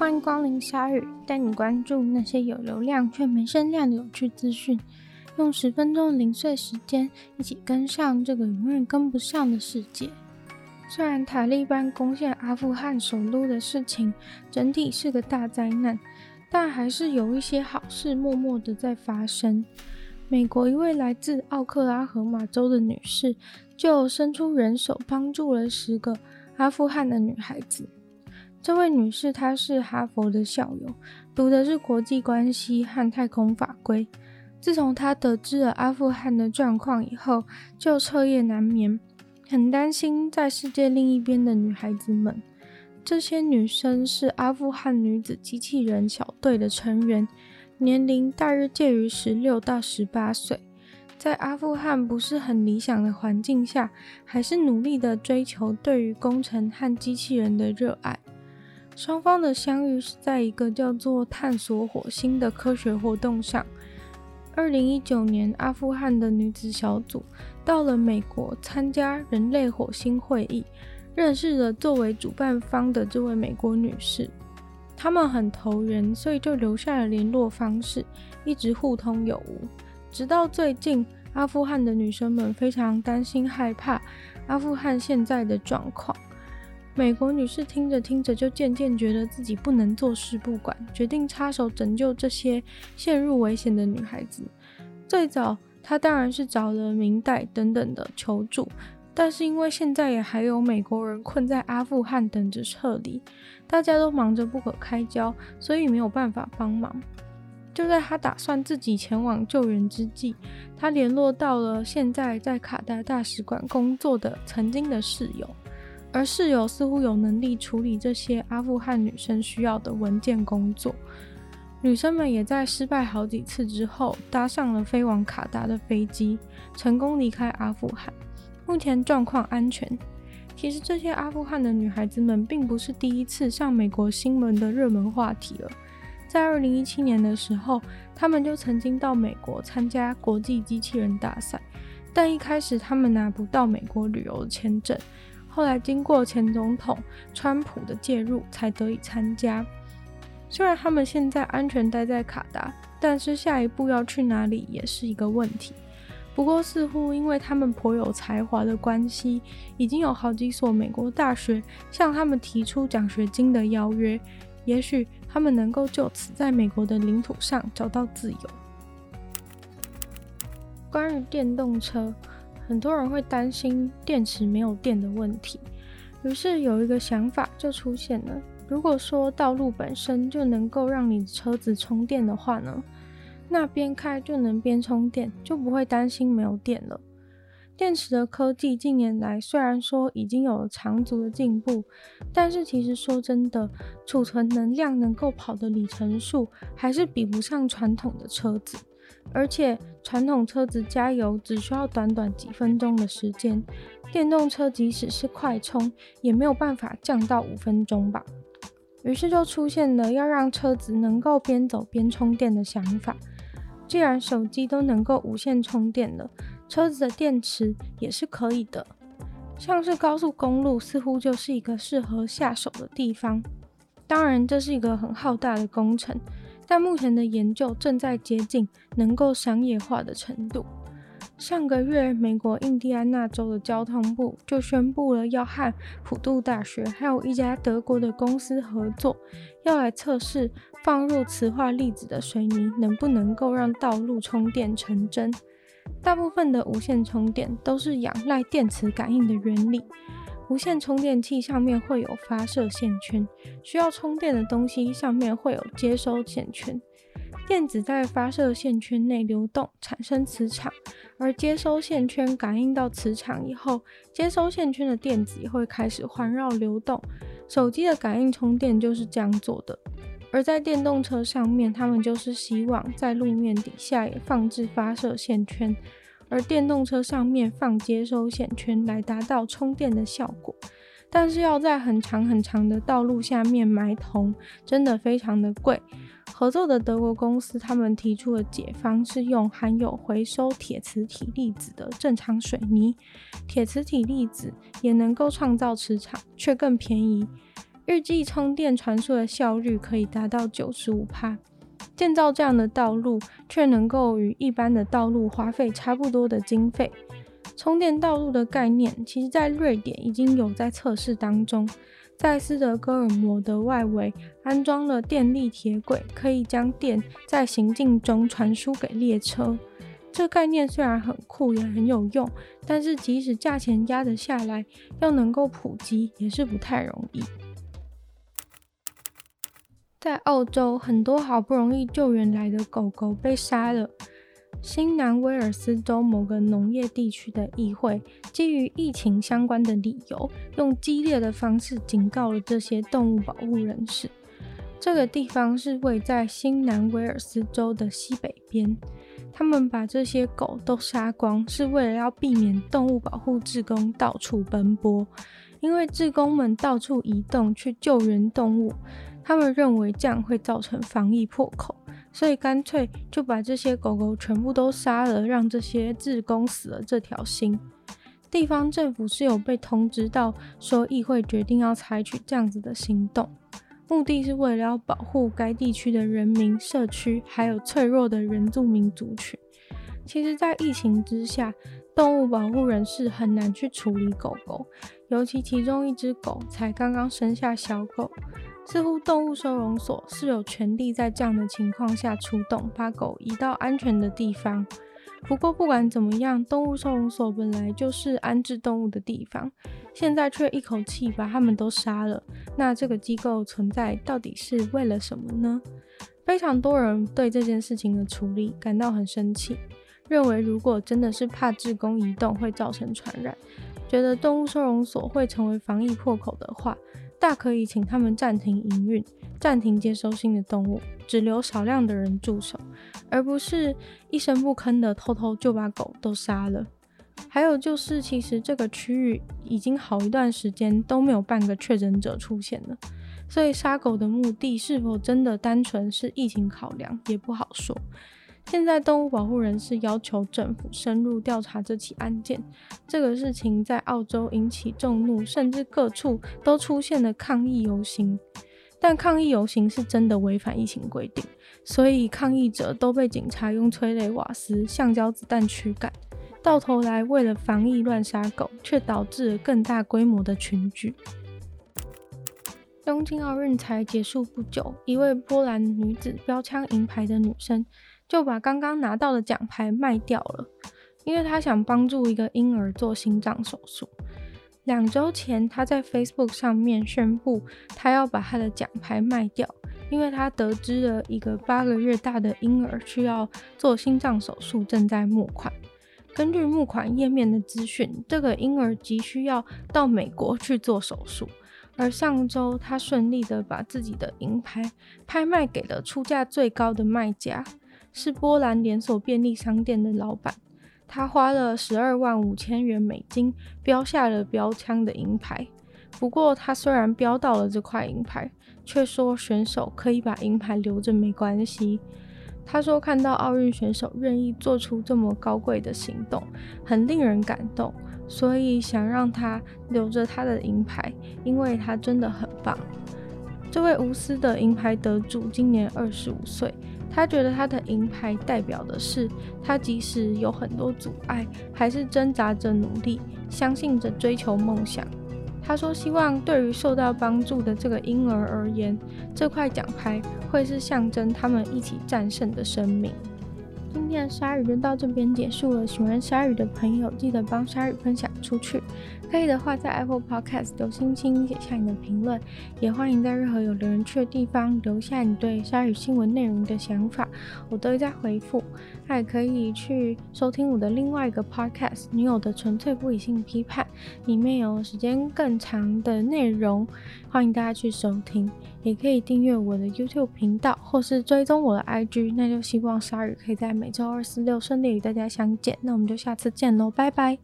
欢迎光临鲨语，带你关注那些有流量却没声量的有趣资讯。用十分钟零碎时间，一起跟上这个永远跟不上的世界。虽然塔利班攻陷阿富汗首都的事情整体是个大灾难，但还是有一些好事默默的在发生。美国一位来自奥克拉荷马州的女士，就伸出援手帮助了十个阿富汗的女孩子。这位女士她是哈佛的校友，读的是国际关系和太空法规。自从她得知了阿富汗的状况以后，就彻夜难眠，很担心在世界另一边的女孩子们。这些女生是阿富汗女子机器人小队的成员。年龄大约介于十六到十八岁，在阿富汗不是很理想的环境下，还是努力的追求对于工程和机器人的热爱。双方的相遇是在一个叫做“探索火星”的科学活动上。二零一九年，阿富汗的女子小组到了美国参加人类火星会议，认识了作为主办方的这位美国女士。他们很投缘，所以就留下了联络方式，一直互通有无。直到最近，阿富汗的女生们非常担心害怕阿富汗现在的状况。美国女士听着听着，就渐渐觉得自己不能坐视不管，决定插手拯救这些陷入危险的女孩子。最早，她当然是找了明代等等的求助。但是因为现在也还有美国人困在阿富汗等着撤离，大家都忙着不可开交，所以没有办法帮忙。就在他打算自己前往救援之际，他联络到了现在在卡达大使馆工作的曾经的室友，而室友似乎有能力处理这些阿富汗女生需要的文件工作。女生们也在失败好几次之后，搭上了飞往卡达的飞机，成功离开阿富汗。目前状况安全。其实这些阿富汗的女孩子们并不是第一次上美国新闻的热门话题了。在二零一七年的时候，她们就曾经到美国参加国际机器人大赛，但一开始她们拿不到美国旅游签证，后来经过前总统川普的介入，才得以参加。虽然他们现在安全待在卡达，但是下一步要去哪里也是一个问题。不过，似乎因为他们颇有才华的关系，已经有好几所美国大学向他们提出奖学金的邀约。也许他们能够就此在美国的领土上找到自由。关于电动车，很多人会担心电池没有电的问题，于是有一个想法就出现了：如果说道路本身就能够让你车子充电的话呢？那边开就能边充电，就不会担心没有电了。电池的科技近年来虽然说已经有了长足的进步，但是其实说真的，储存能量能够跑的里程数还是比不上传统的车子。而且传统车子加油只需要短短几分钟的时间，电动车即使是快充，也没有办法降到五分钟吧。于是就出现了要让车子能够边走边充电的想法。既然手机都能够无线充电了，车子的电池也是可以的。像是高速公路似乎就是一个适合下手的地方。当然，这是一个很浩大的工程，但目前的研究正在接近能够商业化的程度。上个月，美国印第安纳州的交通部就宣布了要和普渡大学还有一家德国的公司合作，要来测试放入磁化粒子的水泥能不能够让道路充电成真。大部分的无线充电都是仰赖电磁感应的原理，无线充电器上面会有发射线圈，需要充电的东西上面会有接收线圈。电子在发射线圈内流动，产生磁场，而接收线圈感应到磁场以后，接收线圈的电子会开始环绕流动。手机的感应充电就是这样做的，而在电动车上面，他们就是希望在路面底下也放置发射线圈，而电动车上面放接收线圈来达到充电的效果。但是要在很长很长的道路下面埋铜，真的非常的贵。合作的德国公司，他们提出的解方是用含有回收铁磁体粒子的正常水泥，铁磁体粒子也能够创造磁场，却更便宜。预计充电传输的效率可以达到九十五帕。建造这样的道路，却能够与一般的道路花费差不多的经费。充电道路的概念，其实在瑞典已经有在测试当中。在斯德哥尔摩的外围安装了电力铁轨，可以将电在行进中传输给列车。这概念虽然很酷，也很有用，但是即使价钱压得下来，要能够普及也是不太容易。在澳洲，很多好不容易救援来的狗狗被杀了。新南威尔斯州某个农业地区的议会，基于疫情相关的理由，用激烈的方式警告了这些动物保护人士。这个地方是位在新南威尔斯州的西北边，他们把这些狗都杀光，是为了要避免动物保护志工到处奔波，因为志工们到处移动去救援动物。他们认为这样会造成防疫破口，所以干脆就把这些狗狗全部都杀了，让这些志工死了这条心。地方政府是有被通知到，说议会决定要采取这样子的行动，目的是为了要保护该地区的人民、社区，还有脆弱的原住民族群。其实，在疫情之下，动物保护人士很难去处理狗狗，尤其其中一只狗才刚刚生下小狗。似乎动物收容所是有权利在这样的情况下出动，把狗移到安全的地方。不过不管怎么样，动物收容所本来就是安置动物的地方，现在却一口气把他们都杀了。那这个机构存在到底是为了什么呢？非常多人对这件事情的处理感到很生气，认为如果真的是怕志工移动会造成传染，觉得动物收容所会成为防疫破口的话。大可以请他们暂停营运，暂停接收新的动物，只留少量的人驻守，而不是一声不吭的偷偷就把狗都杀了。还有就是，其实这个区域已经好一段时间都没有半个确诊者出现了，所以杀狗的目的是否真的单纯是疫情考量，也不好说。现在动物保护人士要求政府深入调查这起案件，这个事情在澳洲引起众怒，甚至各处都出现了抗议游行。但抗议游行是真的违反疫情规定，所以抗议者都被警察用催泪瓦斯、橡胶子弹驱赶。到头来，为了防疫乱杀狗，却导致了更大规模的群聚。东京奥运才结束不久，一位波兰女子标枪银牌的女生。就把刚刚拿到的奖牌卖掉了，因为他想帮助一个婴儿做心脏手术。两周前，他在 Facebook 上面宣布，他要把他的奖牌卖掉，因为他得知了一个八个月大的婴儿需要做心脏手术，正在募款。根据募款页面的资讯，这个婴儿急需要到美国去做手术，而上周他顺利的把自己的银牌拍卖给了出价最高的卖家。是波兰连锁便利商店的老板，他花了十二万五千元美金标下了标枪的银牌。不过，他虽然标到了这块银牌，却说选手可以把银牌留着没关系。他说看到奥运选手愿意做出这么高贵的行动，很令人感动，所以想让他留着他的银牌，因为他真的很棒。这位无私的银牌得主今年二十五岁。他觉得他的银牌代表的是，他即使有很多阻碍，还是挣扎着努力，相信着追求梦想。他说：“希望对于受到帮助的这个婴儿而言，这块奖牌会是象征他们一起战胜的生命。”今天鲨鱼就到这边结束了。喜欢鲨鱼的朋友，记得帮鲨鱼分享出去。可以的话，在 Apple Podcast 留星星，写下你的评论。也欢迎在任何有留言区的地方留下你对鲨鱼新闻内容的想法，我都会在回复。还可以去收听我的另外一个 Podcast《女友的纯粹不理性批判》，里面有时间更长的内容，欢迎大家去收听。也可以订阅我的 YouTube 频道，或是追踪我的 IG。那就希望鲨鱼可以在每周周二、四、六顺利与大家相见。那我们就下次见喽，拜拜。